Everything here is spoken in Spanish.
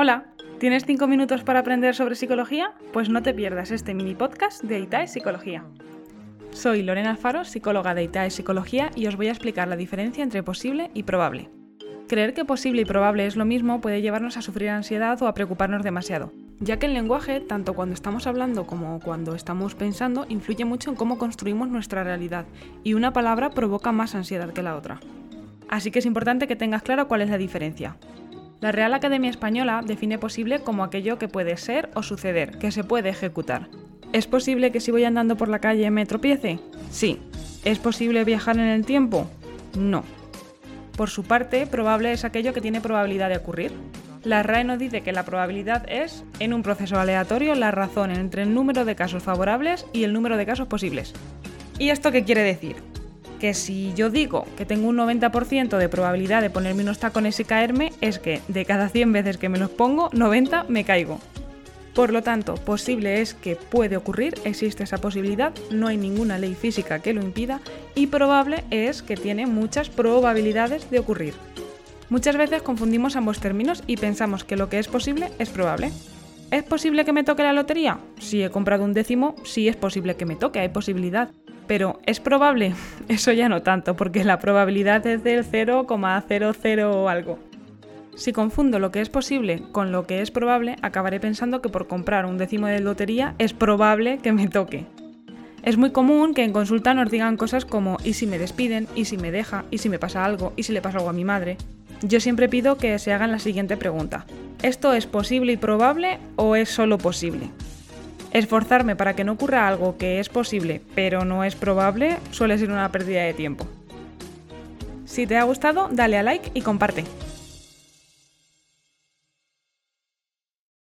Hola, ¿tienes 5 minutos para aprender sobre psicología? Pues no te pierdas este mini podcast de ITAE Psicología. Soy Lorena Alfaro, psicóloga de ITAE Psicología y os voy a explicar la diferencia entre posible y probable. Creer que posible y probable es lo mismo puede llevarnos a sufrir ansiedad o a preocuparnos demasiado, ya que el lenguaje, tanto cuando estamos hablando como cuando estamos pensando, influye mucho en cómo construimos nuestra realidad, y una palabra provoca más ansiedad que la otra. Así que es importante que tengas claro cuál es la diferencia. La Real Academia Española define posible como aquello que puede ser o suceder, que se puede ejecutar. ¿Es posible que si voy andando por la calle me tropiece? Sí. ¿Es posible viajar en el tiempo? No. Por su parte, probable es aquello que tiene probabilidad de ocurrir. La RAE nos dice que la probabilidad es, en un proceso aleatorio, la razón entre el número de casos favorables y el número de casos posibles. ¿Y esto qué quiere decir? Que si yo digo que tengo un 90% de probabilidad de ponerme unos tacones y caerme, es que de cada 100 veces que me los pongo, 90 me caigo. Por lo tanto, posible es que puede ocurrir, existe esa posibilidad, no hay ninguna ley física que lo impida, y probable es que tiene muchas probabilidades de ocurrir. Muchas veces confundimos ambos términos y pensamos que lo que es posible es probable. ¿Es posible que me toque la lotería? Si he comprado un décimo, sí es posible que me toque, hay posibilidad. Pero ¿es probable? Eso ya no tanto, porque la probabilidad es del 0,00 o algo. Si confundo lo que es posible con lo que es probable, acabaré pensando que por comprar un décimo de lotería es probable que me toque. Es muy común que en consulta nos digan cosas como ¿y si me despiden? ¿y si me deja? ¿y si me pasa algo? ¿y si le pasa algo a mi madre? Yo siempre pido que se hagan la siguiente pregunta. ¿Esto es posible y probable o es solo posible? Esforzarme para que no ocurra algo que es posible pero no es probable suele ser una pérdida de tiempo. Si te ha gustado, dale a like y comparte.